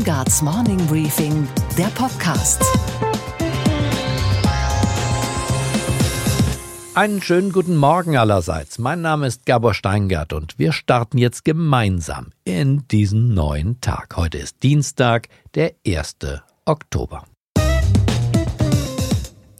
Steingarts Morning Briefing, der Podcast. Einen schönen guten Morgen allerseits. Mein Name ist Gabor Steingart und wir starten jetzt gemeinsam in diesen neuen Tag. Heute ist Dienstag, der 1. Oktober.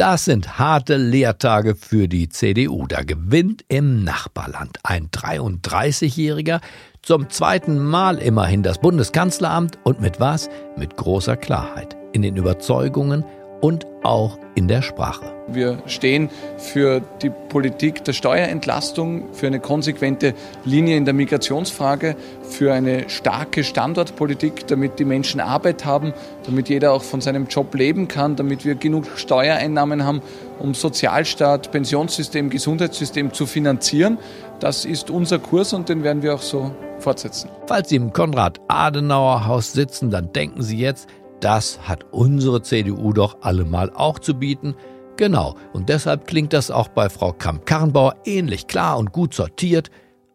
Das sind harte Lehrtage für die CDU. Da gewinnt im Nachbarland ein 33-Jähriger zum zweiten Mal immerhin das Bundeskanzleramt und mit was? Mit großer Klarheit in den Überzeugungen und auch in der Sprache. Wir stehen für die Politik der Steuerentlastung, für eine konsequente Linie in der Migrationsfrage, für eine starke Standortpolitik, damit die Menschen Arbeit haben, damit jeder auch von seinem Job leben kann, damit wir genug Steuereinnahmen haben, um Sozialstaat, Pensionssystem, Gesundheitssystem zu finanzieren. Das ist unser Kurs und den werden wir auch so fortsetzen. Falls Sie im Konrad-Adenauer-Haus sitzen, dann denken Sie jetzt, das hat unsere CDU doch allemal auch zu bieten. Genau, und deshalb klingt das auch bei Frau Kramp-Karrenbauer ähnlich klar und gut sortiert,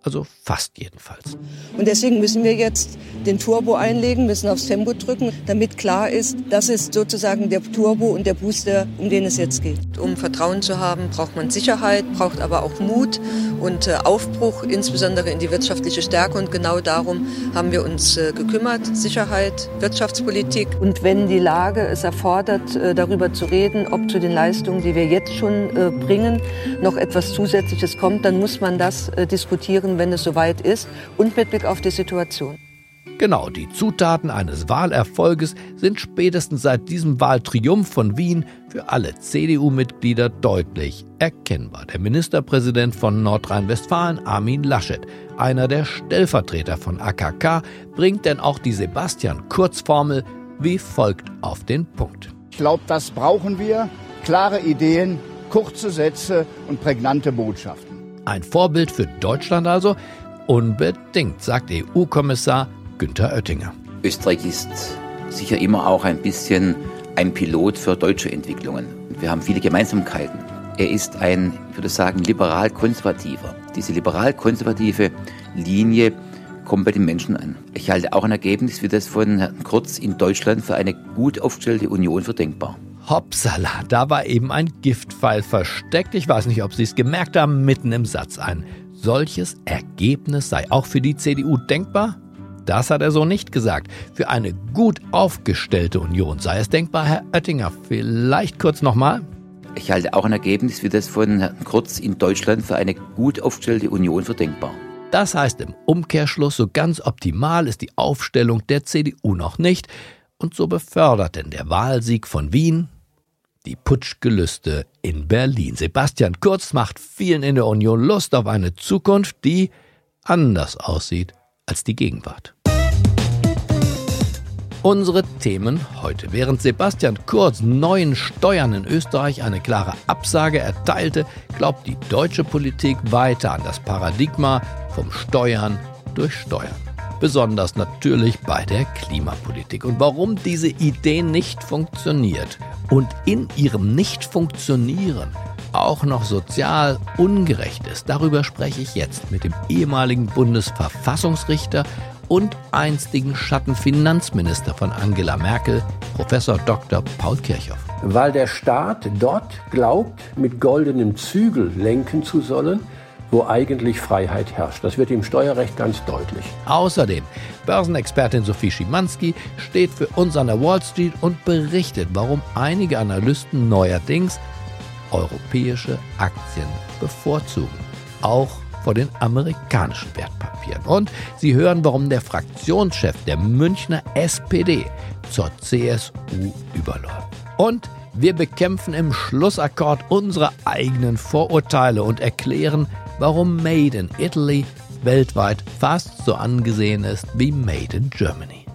also fast jedenfalls. Und deswegen müssen wir jetzt den Turbo einlegen, müssen aufs Tempo drücken, damit klar ist, das ist sozusagen der Turbo und der Booster, um den es jetzt geht. Um Vertrauen zu haben, braucht man Sicherheit, braucht aber auch Mut und äh, Aufbruch, insbesondere in die wirtschaftliche Stärke. Und genau darum haben wir uns äh, gekümmert. Sicherheit, Wirtschaftspolitik. Und wenn die Lage es erfordert, äh, darüber zu reden, ob zu den Leistungen, die wir jetzt schon bringen, noch etwas Zusätzliches kommt, dann muss man das diskutieren wenn es soweit ist und mit Blick auf die Situation. Genau, die Zutaten eines Wahlerfolges sind spätestens seit diesem Wahltriumph von Wien für alle CDU-Mitglieder deutlich erkennbar. Der Ministerpräsident von Nordrhein-Westfalen, Armin Laschet, einer der Stellvertreter von AKK, bringt denn auch die Sebastian-Kurz-Formel wie folgt auf den Punkt. Ich glaube, das brauchen wir. Klare Ideen, kurze Sätze und prägnante Botschaften. Ein Vorbild für Deutschland also? Unbedingt, sagt EU-Kommissar Günther Oettinger. Österreich ist sicher immer auch ein bisschen ein Pilot für deutsche Entwicklungen. Wir haben viele Gemeinsamkeiten. Er ist ein, ich würde sagen, liberal-konservativer. Diese liberal-konservative Linie kommt bei den Menschen an. Ich halte auch ein Ergebnis wie das von Herrn Kurz in Deutschland für eine gut aufgestellte Union für denkbar. Hoppsala, da war eben ein Giftpfeil versteckt. Ich weiß nicht, ob Sie es gemerkt haben, mitten im Satz. Ein solches Ergebnis sei auch für die CDU denkbar? Das hat er so nicht gesagt. Für eine gut aufgestellte Union sei es denkbar, Herr Oettinger. Vielleicht kurz nochmal? Ich halte auch ein Ergebnis wie das von Herrn Kurz in Deutschland für eine gut aufgestellte Union für denkbar. Das heißt im Umkehrschluss, so ganz optimal ist die Aufstellung der CDU noch nicht. Und so befördert denn der Wahlsieg von Wien die Putschgelüste in Berlin. Sebastian Kurz macht vielen in der Union Lust auf eine Zukunft, die anders aussieht als die Gegenwart. Unsere Themen heute. Während Sebastian Kurz neuen Steuern in Österreich eine klare Absage erteilte, glaubt die deutsche Politik weiter an das Paradigma vom Steuern durch Steuern besonders natürlich bei der Klimapolitik. Und warum diese Idee nicht funktioniert und in ihrem Nicht-Funktionieren auch noch sozial ungerecht ist, darüber spreche ich jetzt mit dem ehemaligen Bundesverfassungsrichter und einstigen Schattenfinanzminister von Angela Merkel, Professor Dr. Paul Kirchhoff. Weil der Staat dort glaubt, mit goldenem Zügel lenken zu sollen, wo eigentlich Freiheit herrscht. Das wird im Steuerrecht ganz deutlich. Außerdem, Börsenexpertin Sophie Schimanski steht für uns an der Wall Street und berichtet, warum einige Analysten neuerdings europäische Aktien bevorzugen. Auch vor den amerikanischen Wertpapieren. Und Sie hören, warum der Fraktionschef der Münchner SPD zur CSU überläuft. Und wir bekämpfen im Schlussakkord unsere eigenen Vorurteile und erklären, warum Made in Italy weltweit fast so angesehen ist wie Made in Germany.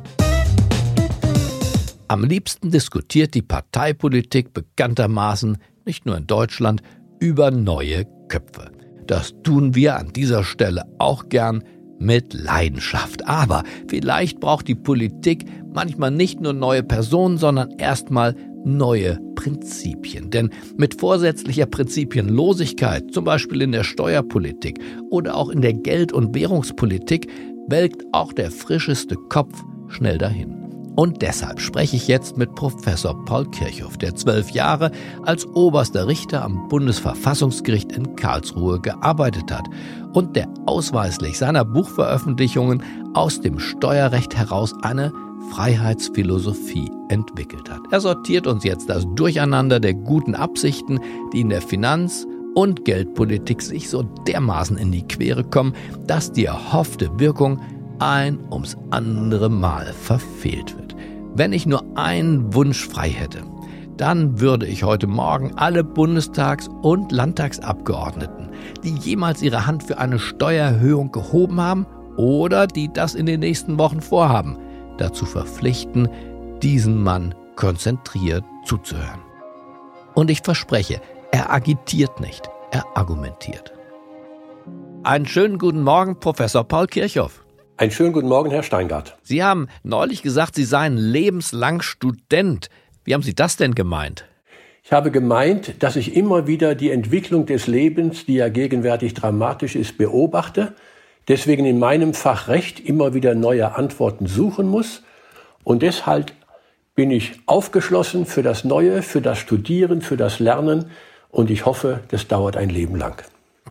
Am liebsten diskutiert die Parteipolitik bekanntermaßen nicht nur in Deutschland über neue Köpfe. Das tun wir an dieser Stelle auch gern mit Leidenschaft. Aber vielleicht braucht die Politik manchmal nicht nur neue Personen, sondern erstmal neue Prinzipien. Denn mit vorsätzlicher Prinzipienlosigkeit, zum Beispiel in der Steuerpolitik oder auch in der Geld- und Währungspolitik, welkt auch der frischeste Kopf schnell dahin. Und deshalb spreche ich jetzt mit Professor Paul Kirchhoff, der zwölf Jahre als oberster Richter am Bundesverfassungsgericht in Karlsruhe gearbeitet hat und der ausweislich seiner Buchveröffentlichungen aus dem Steuerrecht heraus eine Freiheitsphilosophie entwickelt hat. Er sortiert uns jetzt das Durcheinander der guten Absichten, die in der Finanz- und Geldpolitik sich so dermaßen in die Quere kommen, dass die erhoffte Wirkung ein ums andere Mal verfehlt wird. Wenn ich nur einen Wunsch frei hätte, dann würde ich heute Morgen alle Bundestags- und Landtagsabgeordneten, die jemals ihre Hand für eine Steuererhöhung gehoben haben oder die das in den nächsten Wochen vorhaben, dazu verpflichten, diesen Mann konzentriert zuzuhören. Und ich verspreche, er agitiert nicht, er argumentiert. Einen schönen guten Morgen, Professor Paul Kirchhoff. Einen schönen guten Morgen, Herr Steingart. Sie haben neulich gesagt, Sie seien lebenslang Student. Wie haben Sie das denn gemeint? Ich habe gemeint, dass ich immer wieder die Entwicklung des Lebens, die ja gegenwärtig dramatisch ist, beobachte, deswegen in meinem Fach Recht immer wieder neue Antworten suchen muss und deshalb bin ich aufgeschlossen für das Neue, für das Studieren, für das Lernen und ich hoffe, das dauert ein Leben lang.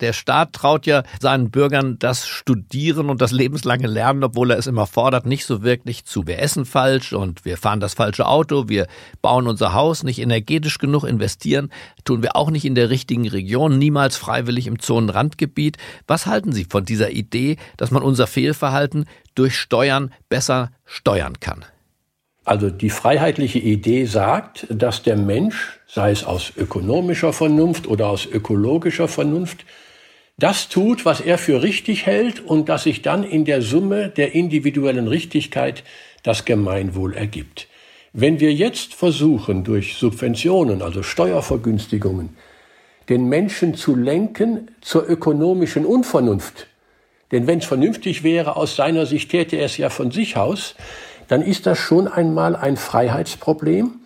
Der Staat traut ja seinen Bürgern das Studieren und das lebenslange Lernen, obwohl er es immer fordert, nicht so wirklich zu. Wir essen falsch und wir fahren das falsche Auto, wir bauen unser Haus nicht energetisch genug, investieren tun wir auch nicht in der richtigen Region, niemals freiwillig im Zonenrandgebiet. Was halten Sie von dieser Idee, dass man unser Fehlverhalten durch Steuern besser steuern kann? Also die freiheitliche Idee sagt, dass der Mensch, sei es aus ökonomischer Vernunft oder aus ökologischer Vernunft, das tut, was er für richtig hält und dass sich dann in der Summe der individuellen Richtigkeit das Gemeinwohl ergibt. Wenn wir jetzt versuchen, durch Subventionen, also Steuervergünstigungen, den Menschen zu lenken zur ökonomischen Unvernunft, denn wenn es vernünftig wäre, aus seiner Sicht täte er es ja von sich aus, dann ist das schon einmal ein Freiheitsproblem,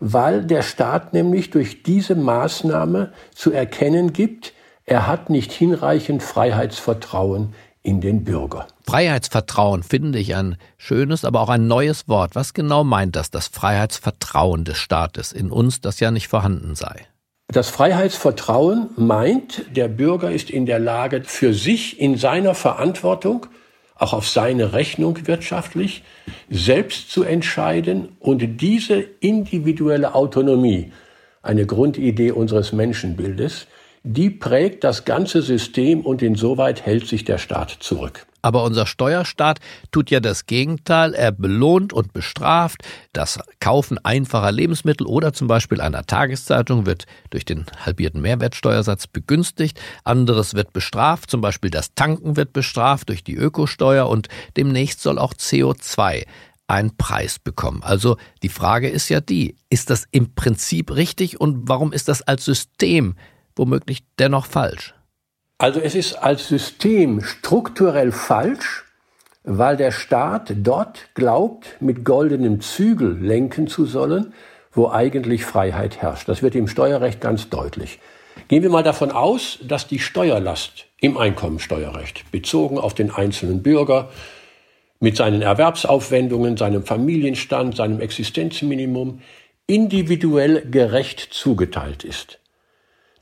weil der Staat nämlich durch diese Maßnahme zu erkennen gibt, er hat nicht hinreichend Freiheitsvertrauen in den Bürger. Freiheitsvertrauen finde ich ein schönes, aber auch ein neues Wort. Was genau meint das, das Freiheitsvertrauen des Staates in uns, das ja nicht vorhanden sei? Das Freiheitsvertrauen meint, der Bürger ist in der Lage, für sich in seiner Verantwortung, auch auf seine Rechnung wirtschaftlich, selbst zu entscheiden und diese individuelle Autonomie, eine Grundidee unseres Menschenbildes, die prägt das ganze System und insoweit hält sich der Staat zurück. Aber unser Steuerstaat tut ja das Gegenteil. Er belohnt und bestraft. Das Kaufen einfacher Lebensmittel oder zum Beispiel einer Tageszeitung wird durch den halbierten Mehrwertsteuersatz begünstigt. Anderes wird bestraft. Zum Beispiel das Tanken wird bestraft durch die Ökosteuer und demnächst soll auch CO2 einen Preis bekommen. Also die Frage ist ja die, ist das im Prinzip richtig und warum ist das als System womöglich dennoch falsch? Also es ist als System strukturell falsch, weil der Staat dort glaubt, mit goldenem Zügel lenken zu sollen, wo eigentlich Freiheit herrscht. Das wird im Steuerrecht ganz deutlich. Gehen wir mal davon aus, dass die Steuerlast im Einkommensteuerrecht, bezogen auf den einzelnen Bürger, mit seinen Erwerbsaufwendungen, seinem Familienstand, seinem Existenzminimum individuell gerecht zugeteilt ist.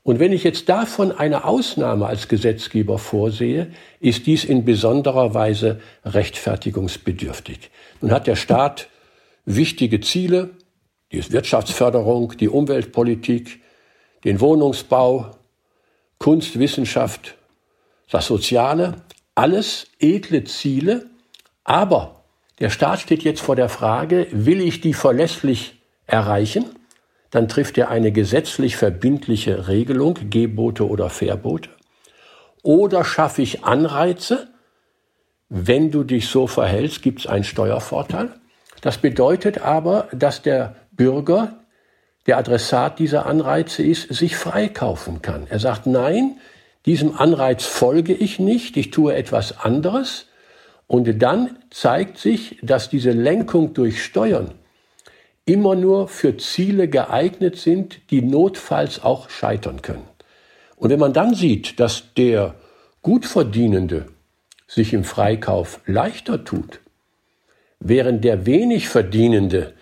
Und wenn ich jetzt davon eine Ausnahme als Gesetzgeber vorsehe, ist dies in besonderer Weise rechtfertigungsbedürftig. Nun hat der Staat wichtige Ziele, die Wirtschaftsförderung, die Umweltpolitik, den Wohnungsbau, Kunst, Wissenschaft, das Soziale, alles edle Ziele, aber der Staat steht jetzt vor der Frage, will ich die verlässlich erreichen? Dann trifft er eine gesetzlich verbindliche Regelung, Gebote oder Verbote. Oder schaffe ich Anreize, wenn du dich so verhältst, gibt es einen Steuervorteil. Das bedeutet aber, dass der Bürger, der Adressat dieser Anreize ist, sich freikaufen kann. Er sagt, nein, diesem Anreiz folge ich nicht, ich tue etwas anderes. Und dann zeigt sich, dass diese Lenkung durch Steuern immer nur für Ziele geeignet sind, die notfalls auch scheitern können. Und wenn man dann sieht, dass der Gutverdienende sich im Freikauf leichter tut, während der wenig Verdienende,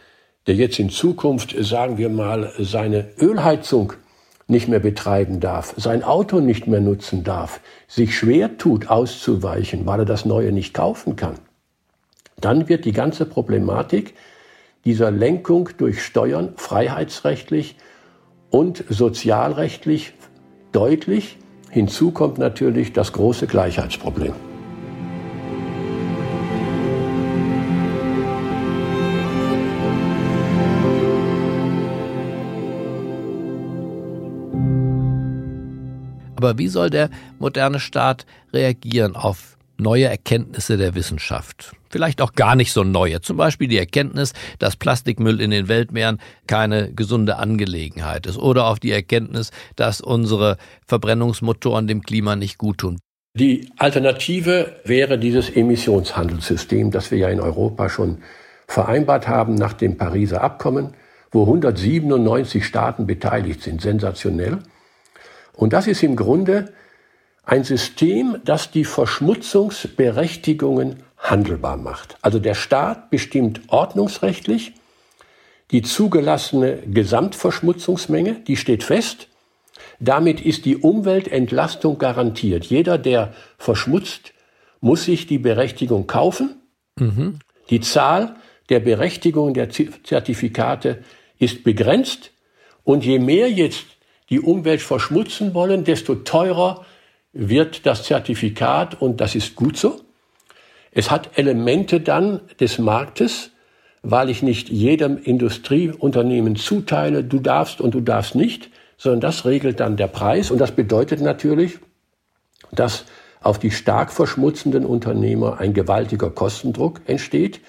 der jetzt in Zukunft, sagen wir mal, seine Ölheizung nicht mehr betreiben darf, sein Auto nicht mehr nutzen darf, sich schwer tut, auszuweichen, weil er das Neue nicht kaufen kann, dann wird die ganze Problematik dieser Lenkung durch Steuern freiheitsrechtlich und sozialrechtlich deutlich. Hinzu kommt natürlich das große Gleichheitsproblem. Aber wie soll der moderne Staat reagieren auf neue Erkenntnisse der Wissenschaft? Vielleicht auch gar nicht so neue. Zum Beispiel die Erkenntnis, dass Plastikmüll in den Weltmeeren keine gesunde Angelegenheit ist. Oder auf die Erkenntnis, dass unsere Verbrennungsmotoren dem Klima nicht gut tun. Die Alternative wäre dieses Emissionshandelssystem, das wir ja in Europa schon vereinbart haben nach dem Pariser Abkommen, wo 197 Staaten beteiligt sind. Sensationell. Und das ist im Grunde ein System, das die Verschmutzungsberechtigungen handelbar macht. Also der Staat bestimmt ordnungsrechtlich die zugelassene Gesamtverschmutzungsmenge, die steht fest. Damit ist die Umweltentlastung garantiert. Jeder, der verschmutzt, muss sich die Berechtigung kaufen. Mhm. Die Zahl der Berechtigungen der Zertifikate ist begrenzt. Und je mehr jetzt die Umwelt verschmutzen wollen, desto teurer wird das Zertifikat und das ist gut so. Es hat Elemente dann des Marktes, weil ich nicht jedem Industrieunternehmen zuteile, du darfst und du darfst nicht, sondern das regelt dann der Preis und das bedeutet natürlich, dass auf die stark verschmutzenden Unternehmer ein gewaltiger Kostendruck entsteht,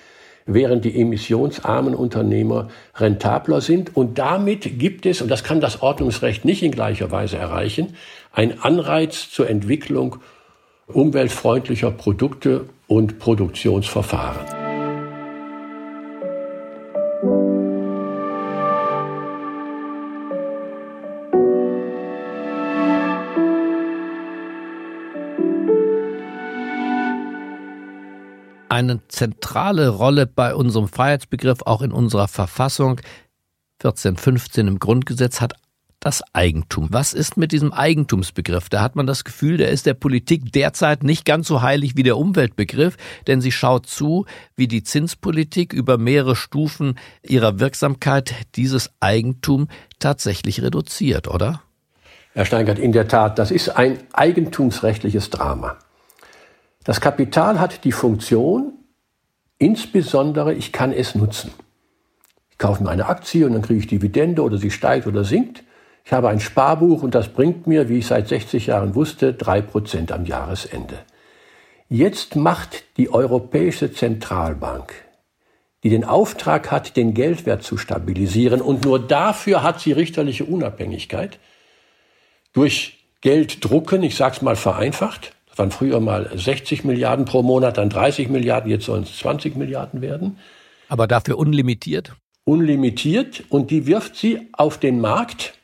während die emissionsarmen Unternehmer rentabler sind. Und damit gibt es, und das kann das Ordnungsrecht nicht in gleicher Weise erreichen, ein Anreiz zur Entwicklung umweltfreundlicher Produkte und Produktionsverfahren. eine zentrale Rolle bei unserem Freiheitsbegriff, auch in unserer Verfassung 1415 im Grundgesetz, hat das Eigentum. Was ist mit diesem Eigentumsbegriff? Da hat man das Gefühl, der ist der Politik derzeit nicht ganz so heilig wie der Umweltbegriff, denn sie schaut zu, wie die Zinspolitik über mehrere Stufen ihrer Wirksamkeit dieses Eigentum tatsächlich reduziert, oder? Herr Steingart, in der Tat, das ist ein eigentumsrechtliches Drama. Das Kapital hat die Funktion, insbesondere ich kann es nutzen. Ich kaufe mir eine Aktie und dann kriege ich Dividende oder sie steigt oder sinkt. Ich habe ein Sparbuch und das bringt mir, wie ich seit 60 Jahren wusste, drei Prozent am Jahresende. Jetzt macht die Europäische Zentralbank, die den Auftrag hat, den Geldwert zu stabilisieren und nur dafür hat sie richterliche Unabhängigkeit, durch Gelddrucken, ich sage es mal vereinfacht, das waren früher mal 60 Milliarden pro Monat, dann 30 Milliarden, jetzt sollen es 20 Milliarden werden. Aber dafür unlimitiert? Unlimitiert und die wirft sie auf den Markt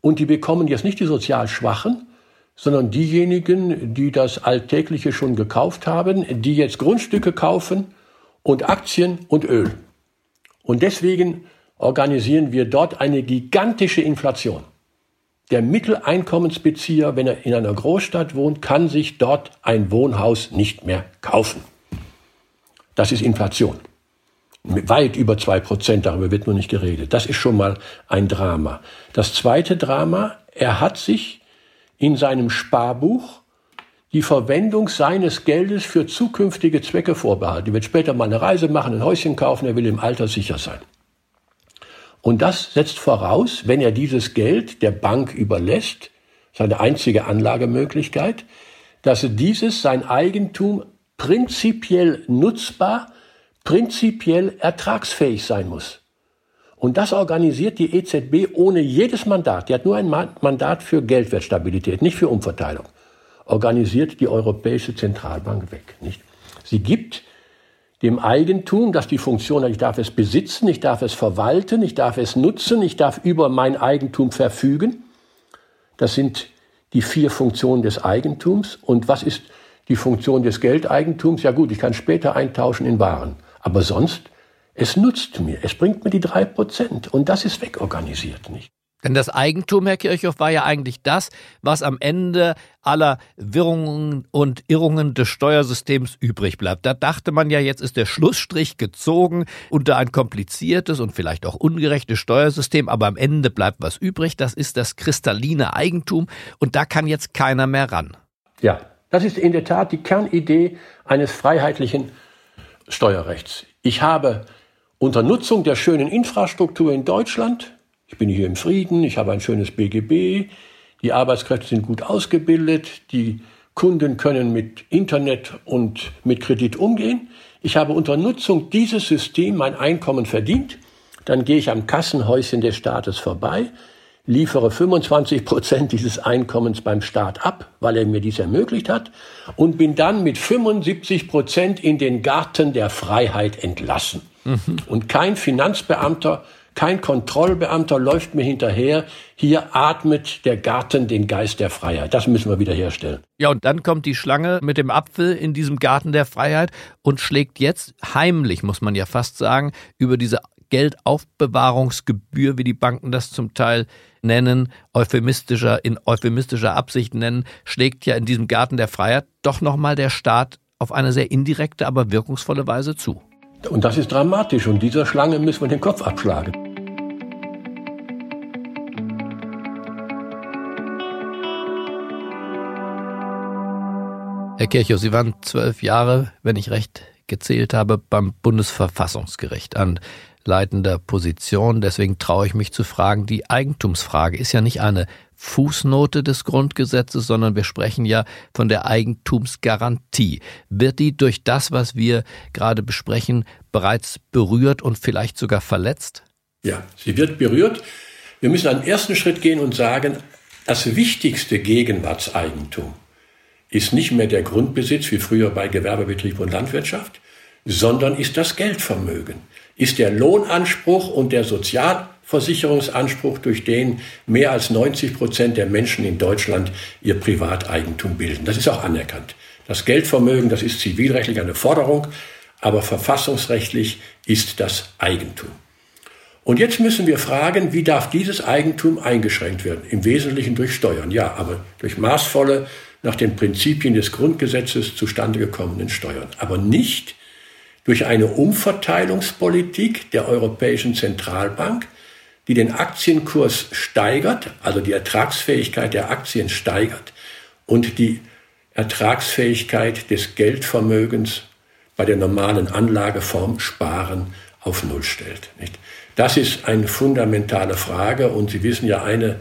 und die bekommen jetzt nicht die sozial Schwachen, sondern diejenigen, die das Alltägliche schon gekauft haben, die jetzt Grundstücke kaufen und Aktien und Öl. Und deswegen organisieren wir dort eine gigantische Inflation. Der Mitteleinkommensbezieher, wenn er in einer Großstadt wohnt, kann sich dort ein Wohnhaus nicht mehr kaufen. Das ist Inflation. Weit über zwei Prozent, darüber wird nur nicht geredet. Das ist schon mal ein Drama. Das zweite Drama, er hat sich in seinem Sparbuch die Verwendung seines Geldes für zukünftige Zwecke vorbehalten. Er wird später mal eine Reise machen, ein Häuschen kaufen, er will im Alter sicher sein. Und das setzt voraus, wenn er dieses Geld der Bank überlässt, seine einzige Anlagemöglichkeit, dass dieses sein Eigentum prinzipiell nutzbar, prinzipiell ertragsfähig sein muss. Und das organisiert die EZB ohne jedes Mandat. Die hat nur ein Mandat für Geldwertstabilität, nicht für Umverteilung. Organisiert die Europäische Zentralbank weg. Nicht? Sie gibt dem Eigentum, das die Funktion hat, ich darf es besitzen, ich darf es verwalten, ich darf es nutzen, ich darf über mein Eigentum verfügen. Das sind die vier Funktionen des Eigentums. Und was ist die Funktion des Geldeigentums? Ja gut, ich kann später eintauschen in Waren. Aber sonst, es nutzt mir, es bringt mir die drei Prozent und das ist wegorganisiert, nicht? Denn das Eigentum, Herr Kirchhoff, war ja eigentlich das, was am Ende aller Wirrungen und Irrungen des Steuersystems übrig bleibt. Da dachte man ja, jetzt ist der Schlussstrich gezogen unter ein kompliziertes und vielleicht auch ungerechtes Steuersystem, aber am Ende bleibt was übrig. Das ist das kristalline Eigentum und da kann jetzt keiner mehr ran. Ja, das ist in der Tat die Kernidee eines freiheitlichen Steuerrechts. Ich habe unter Nutzung der schönen Infrastruktur in Deutschland ich bin hier im Frieden, ich habe ein schönes BGB, die Arbeitskräfte sind gut ausgebildet, die Kunden können mit Internet und mit Kredit umgehen. Ich habe unter Nutzung dieses Systems mein Einkommen verdient. Dann gehe ich am Kassenhäuschen des Staates vorbei, liefere 25 Prozent dieses Einkommens beim Staat ab, weil er mir dies ermöglicht hat, und bin dann mit 75 Prozent in den Garten der Freiheit entlassen. Mhm. Und kein Finanzbeamter kein Kontrollbeamter läuft mir hinterher. Hier atmet der Garten den Geist der Freiheit. Das müssen wir wiederherstellen. Ja, und dann kommt die Schlange mit dem Apfel in diesem Garten der Freiheit und schlägt jetzt heimlich, muss man ja fast sagen, über diese Geldaufbewahrungsgebühr, wie die Banken das zum Teil nennen, euphemistischer, in euphemistischer Absicht nennen, schlägt ja in diesem Garten der Freiheit doch nochmal der Staat auf eine sehr indirekte, aber wirkungsvolle Weise zu. Und das ist dramatisch und dieser Schlange müssen wir den Kopf abschlagen. Herr Kirchhoff, Sie waren zwölf Jahre, wenn ich recht gezählt habe, beim Bundesverfassungsgericht an leitender Position. Deswegen traue ich mich zu fragen, die Eigentumsfrage ist ja nicht eine Fußnote des Grundgesetzes, sondern wir sprechen ja von der Eigentumsgarantie. Wird die durch das, was wir gerade besprechen, bereits berührt und vielleicht sogar verletzt? Ja, sie wird berührt. Wir müssen einen ersten Schritt gehen und sagen, das wichtigste Gegenwartseigentum ist nicht mehr der Grundbesitz wie früher bei Gewerbebetrieb und Landwirtschaft, sondern ist das Geldvermögen, ist der Lohnanspruch und der Sozialversicherungsanspruch, durch den mehr als 90 Prozent der Menschen in Deutschland ihr Privateigentum bilden. Das ist auch anerkannt. Das Geldvermögen, das ist zivilrechtlich eine Forderung, aber verfassungsrechtlich ist das Eigentum. Und jetzt müssen wir fragen, wie darf dieses Eigentum eingeschränkt werden? Im Wesentlichen durch Steuern, ja, aber durch maßvolle nach den Prinzipien des Grundgesetzes zustande gekommenen Steuern, aber nicht durch eine Umverteilungspolitik der Europäischen Zentralbank, die den Aktienkurs steigert, also die Ertragsfähigkeit der Aktien steigert und die Ertragsfähigkeit des Geldvermögens bei der normalen Anlageform Sparen auf Null stellt. Das ist eine fundamentale Frage und Sie wissen ja, eine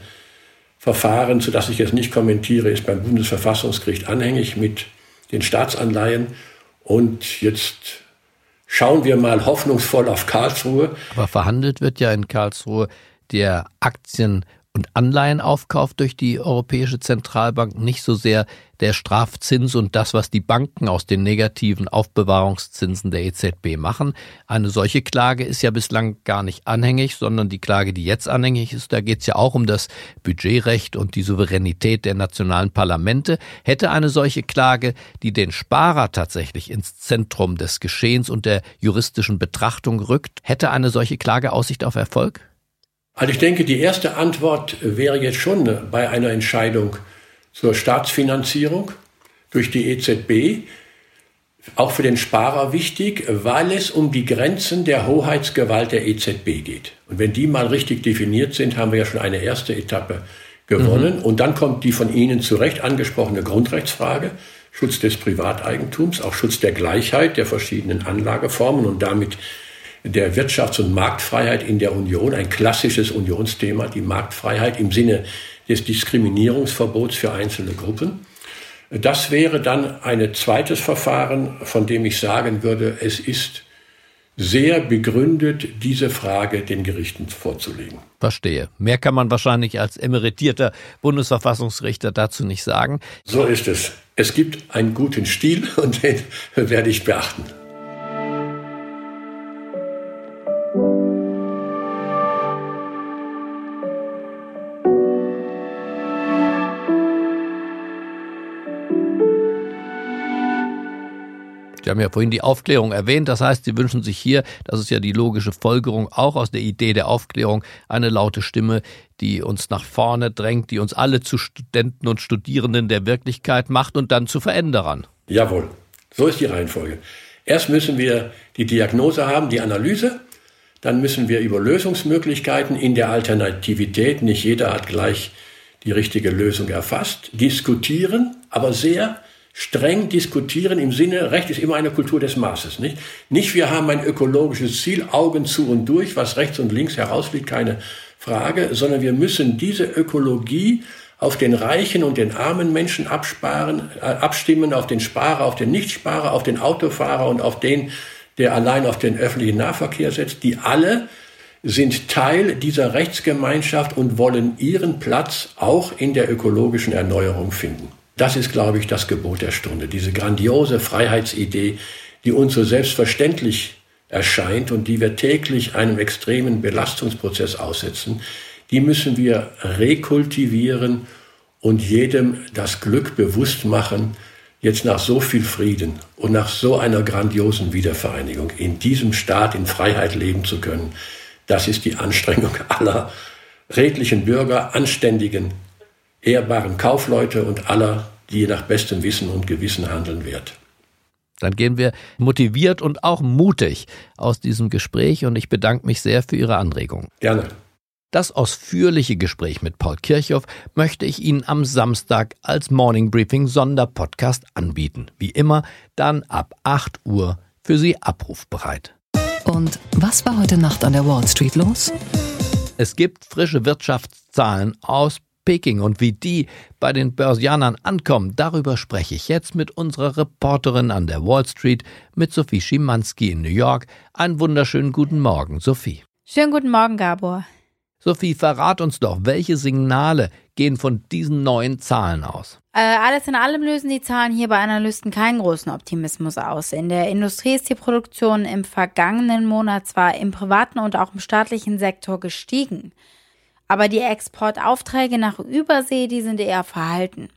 Verfahren, zu das ich jetzt nicht kommentiere, ist beim Bundesverfassungsgericht anhängig mit den Staatsanleihen. Und jetzt schauen wir mal hoffnungsvoll auf Karlsruhe. Aber verhandelt wird ja in Karlsruhe der Aktien- und Anleihenaufkauf durch die Europäische Zentralbank, nicht so sehr der Strafzins und das, was die Banken aus den negativen Aufbewahrungszinsen der EZB machen. Eine solche Klage ist ja bislang gar nicht anhängig, sondern die Klage, die jetzt anhängig ist, da geht es ja auch um das Budgetrecht und die Souveränität der nationalen Parlamente. Hätte eine solche Klage, die den Sparer tatsächlich ins Zentrum des Geschehens und der juristischen Betrachtung rückt, hätte eine solche Klage Aussicht auf Erfolg? Also ich denke, die erste Antwort wäre jetzt schon bei einer Entscheidung zur Staatsfinanzierung durch die EZB auch für den Sparer wichtig, weil es um die Grenzen der Hoheitsgewalt der EZB geht. Und wenn die mal richtig definiert sind, haben wir ja schon eine erste Etappe gewonnen. Mhm. Und dann kommt die von Ihnen zu Recht angesprochene Grundrechtsfrage, Schutz des Privateigentums, auch Schutz der Gleichheit der verschiedenen Anlageformen und damit der Wirtschafts- und Marktfreiheit in der Union, ein klassisches Unionsthema, die Marktfreiheit im Sinne des Diskriminierungsverbots für einzelne Gruppen. Das wäre dann ein zweites Verfahren, von dem ich sagen würde, es ist sehr begründet, diese Frage den Gerichten vorzulegen. Verstehe. Mehr kann man wahrscheinlich als emeritierter Bundesverfassungsrichter dazu nicht sagen. So ist es. Es gibt einen guten Stil und den werde ich beachten. Sie haben ja vorhin die Aufklärung erwähnt. Das heißt, Sie wünschen sich hier, das ist ja die logische Folgerung auch aus der Idee der Aufklärung, eine laute Stimme, die uns nach vorne drängt, die uns alle zu Studenten und Studierenden der Wirklichkeit macht und dann zu Veränderern. Jawohl, so ist die Reihenfolge. Erst müssen wir die Diagnose haben, die Analyse. Dann müssen wir über Lösungsmöglichkeiten in der Alternativität, nicht jeder hat gleich die richtige Lösung erfasst, diskutieren, aber sehr streng diskutieren im Sinne, Recht ist immer eine Kultur des Maßes, nicht? Nicht wir haben ein ökologisches Ziel, Augen zu und durch, was rechts und links herausliegt, keine Frage, sondern wir müssen diese Ökologie auf den reichen und den armen Menschen absparen, äh, abstimmen, auf den Sparer, auf den Nichtsparer, auf den Autofahrer und auf den, der allein auf den öffentlichen Nahverkehr setzt, die alle sind Teil dieser Rechtsgemeinschaft und wollen ihren Platz auch in der ökologischen Erneuerung finden. Das ist, glaube ich, das Gebot der Stunde, diese grandiose Freiheitsidee, die uns so selbstverständlich erscheint und die wir täglich einem extremen Belastungsprozess aussetzen, die müssen wir rekultivieren und jedem das Glück bewusst machen, jetzt nach so viel Frieden und nach so einer grandiosen Wiedervereinigung in diesem Staat in Freiheit leben zu können. Das ist die Anstrengung aller redlichen Bürger, anständigen, ehrbaren Kaufleute und aller, die nach bestem Wissen und Gewissen handeln wird. Dann gehen wir motiviert und auch mutig aus diesem Gespräch und ich bedanke mich sehr für Ihre Anregung. Gerne. Das ausführliche Gespräch mit Paul Kirchhoff möchte ich Ihnen am Samstag als Morning Briefing Sonderpodcast anbieten. Wie immer, dann ab 8 Uhr für Sie abrufbereit. Und was war heute Nacht an der Wall Street los? Es gibt frische Wirtschaftszahlen aus Peking und wie die bei den Börsianern ankommen, darüber spreche ich jetzt mit unserer Reporterin an der Wall Street, mit Sophie Schimanski in New York. Einen wunderschönen guten Morgen, Sophie. Schönen guten Morgen, Gabor. Sophie, verrat uns doch, welche Signale gehen von diesen neuen Zahlen aus? Äh, alles in allem lösen die Zahlen hier bei Analysten keinen großen Optimismus aus. In der Industrie ist die Produktion im vergangenen Monat zwar im privaten und auch im staatlichen Sektor gestiegen, aber die Exportaufträge nach Übersee, die sind eher verhalten.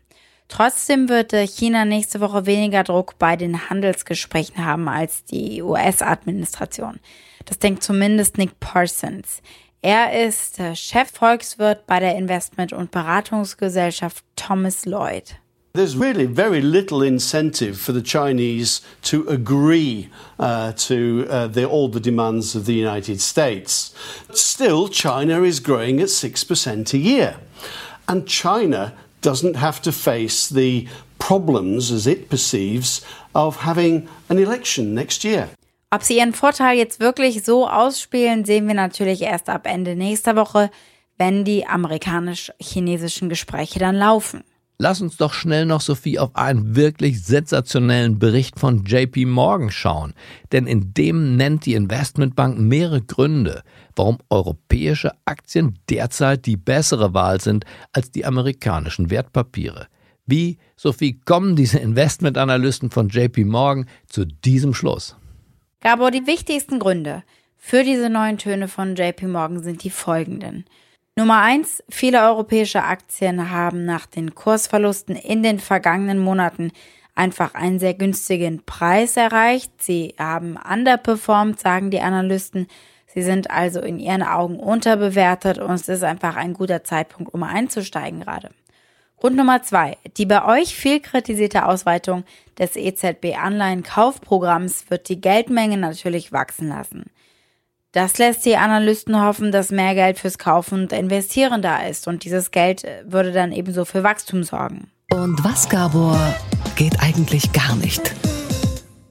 Trotzdem wird China nächste Woche weniger Druck bei den Handelsgesprächen haben als die US-Administration. Das denkt zumindest Nick Parsons. Er ist Chefvolkswirt bei der Investment- und Beratungsgesellschaft Thomas Lloyd. There's really very little incentive for the Chinese to agree uh, to uh, the, all the demands of the United States. Still, China is growing at 6% a year. And China doesn't have to face the problems, as it perceives, of having an election next year. Ob sie ihren Vorteil jetzt wirklich so ausspielen, sehen wir natürlich erst ab Ende nächster Woche, wenn die amerikanisch-chinesischen Gespräche dann laufen. Lass uns doch schnell noch, Sophie, auf einen wirklich sensationellen Bericht von JP Morgan schauen. Denn in dem nennt die Investmentbank mehrere Gründe, warum europäische Aktien derzeit die bessere Wahl sind als die amerikanischen Wertpapiere. Wie, Sophie, kommen diese Investmentanalysten von JP Morgan zu diesem Schluss? Gabor, die wichtigsten Gründe für diese neuen Töne von JP Morgan sind die folgenden. Nummer eins: Viele europäische Aktien haben nach den Kursverlusten in den vergangenen Monaten einfach einen sehr günstigen Preis erreicht. Sie haben underperformed, sagen die Analysten. Sie sind also in ihren Augen unterbewertet und es ist einfach ein guter Zeitpunkt, um einzusteigen gerade. Und Nummer zwei, die bei euch viel kritisierte Ausweitung des EZB-Anleihen-Kaufprogramms wird die Geldmenge natürlich wachsen lassen. Das lässt die Analysten hoffen, dass mehr Geld fürs Kaufen und Investieren da ist und dieses Geld würde dann ebenso für Wachstum sorgen. Und was, Gabor, geht eigentlich gar nicht?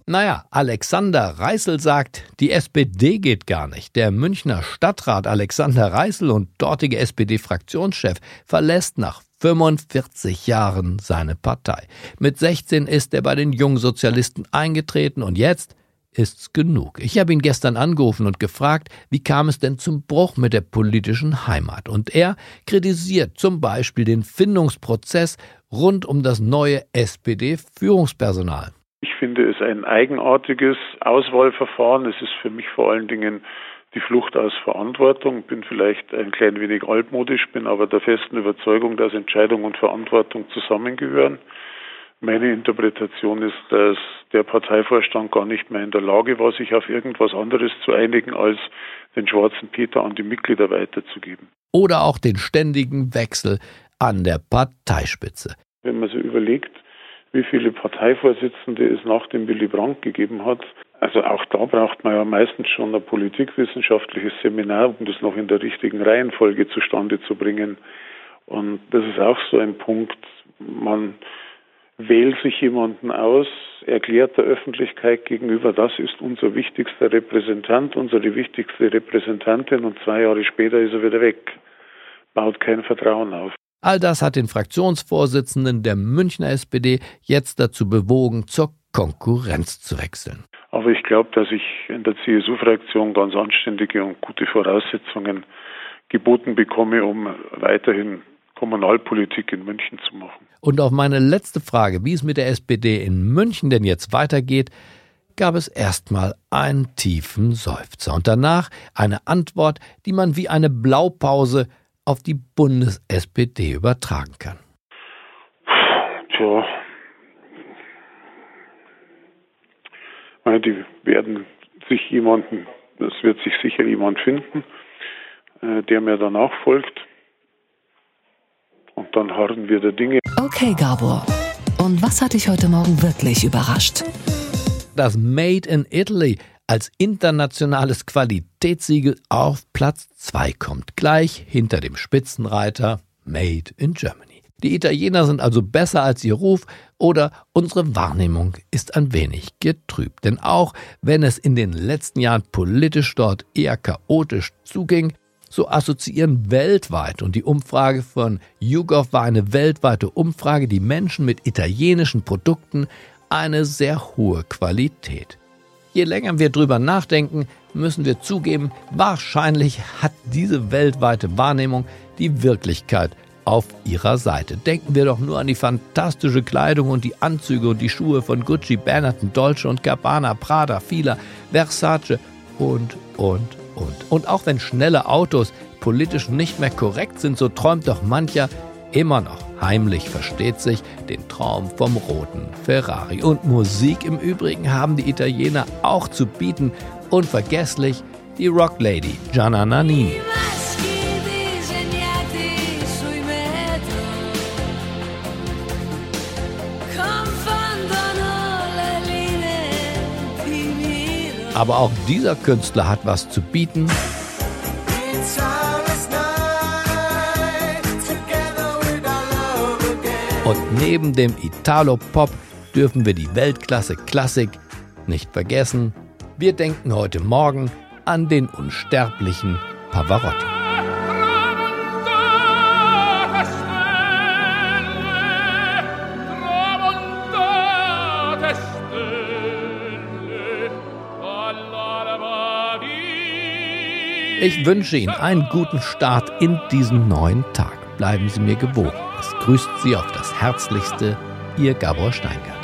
Naja, Alexander Reißel sagt, die SPD geht gar nicht. Der Münchner Stadtrat Alexander Reißel und dortige SPD-Fraktionschef verlässt nach 45 Jahren seine Partei. Mit 16 ist er bei den Jungsozialisten eingetreten und jetzt ist's genug. Ich habe ihn gestern angerufen und gefragt, wie kam es denn zum Bruch mit der politischen Heimat? Und er kritisiert zum Beispiel den Findungsprozess rund um das neue SPD-Führungspersonal. Ich finde es ein eigenartiges Auswahlverfahren. Es ist für mich vor allen Dingen die Flucht aus Verantwortung, bin vielleicht ein klein wenig altmodisch, bin aber der festen Überzeugung, dass Entscheidung und Verantwortung zusammengehören. Meine Interpretation ist, dass der Parteivorstand gar nicht mehr in der Lage war, sich auf irgendwas anderes zu einigen, als den schwarzen Peter an die Mitglieder weiterzugeben. Oder auch den ständigen Wechsel an der Parteispitze. Wenn man so überlegt, wie viele Parteivorsitzende es nach dem Willy Brandt gegeben hat, also auch da braucht man ja meistens schon ein politikwissenschaftliches Seminar, um das noch in der richtigen Reihenfolge zustande zu bringen. Und das ist auch so ein Punkt. Man wählt sich jemanden aus, erklärt der Öffentlichkeit gegenüber, das ist unser wichtigster Repräsentant, unsere wichtigste Repräsentantin und zwei Jahre später ist er wieder weg. Baut kein Vertrauen auf. All das hat den Fraktionsvorsitzenden der Münchner SPD jetzt dazu bewogen, zur Konkurrenz zu wechseln. Aber ich glaube, dass ich in der CSU-Fraktion ganz anständige und gute Voraussetzungen geboten bekomme, um weiterhin Kommunalpolitik in München zu machen. Und auf meine letzte Frage, wie es mit der SPD in München denn jetzt weitergeht, gab es erstmal einen tiefen Seufzer und danach eine Antwort, die man wie eine Blaupause auf die Bundes-SPD übertragen kann. Tja, die werden sich jemanden, es wird sich sicher jemand finden, äh, der mir danach folgt. Und dann harren wir der Dinge. Okay, Gabor. Und was hat dich heute Morgen wirklich überrascht? Das Made in Italy als internationales Qualitätssiegel auf Platz 2 kommt, gleich hinter dem Spitzenreiter Made in Germany. Die Italiener sind also besser als ihr Ruf oder unsere Wahrnehmung ist ein wenig getrübt. Denn auch wenn es in den letzten Jahren politisch dort eher chaotisch zuging, so assoziieren weltweit, und die Umfrage von YouGov war eine weltweite Umfrage, die Menschen mit italienischen Produkten eine sehr hohe Qualität. Je länger wir drüber nachdenken, müssen wir zugeben, wahrscheinlich hat diese weltweite Wahrnehmung die Wirklichkeit auf ihrer Seite. Denken wir doch nur an die fantastische Kleidung und die Anzüge und die Schuhe von Gucci, Benetton, Dolce und Gabbana, Prada, Fila, Versace und, und, und. Und auch wenn schnelle Autos politisch nicht mehr korrekt sind, so träumt doch mancher immer noch heimlich, versteht sich, den Traum vom roten Ferrari. Und Musik im Übrigen haben die Italiener auch zu bieten. Unvergesslich die Rocklady Gianna Nannini. Aber auch dieser Künstler hat was zu bieten. Und neben dem Italo-Pop dürfen wir die Weltklasse-Klassik nicht vergessen. Wir denken heute Morgen an den unsterblichen Pavarotti. Ich wünsche Ihnen einen guten Start in diesen neuen Tag. Bleiben Sie mir gewogen. Es grüßt Sie auf das Herzlichste, Ihr Gabor Steingart.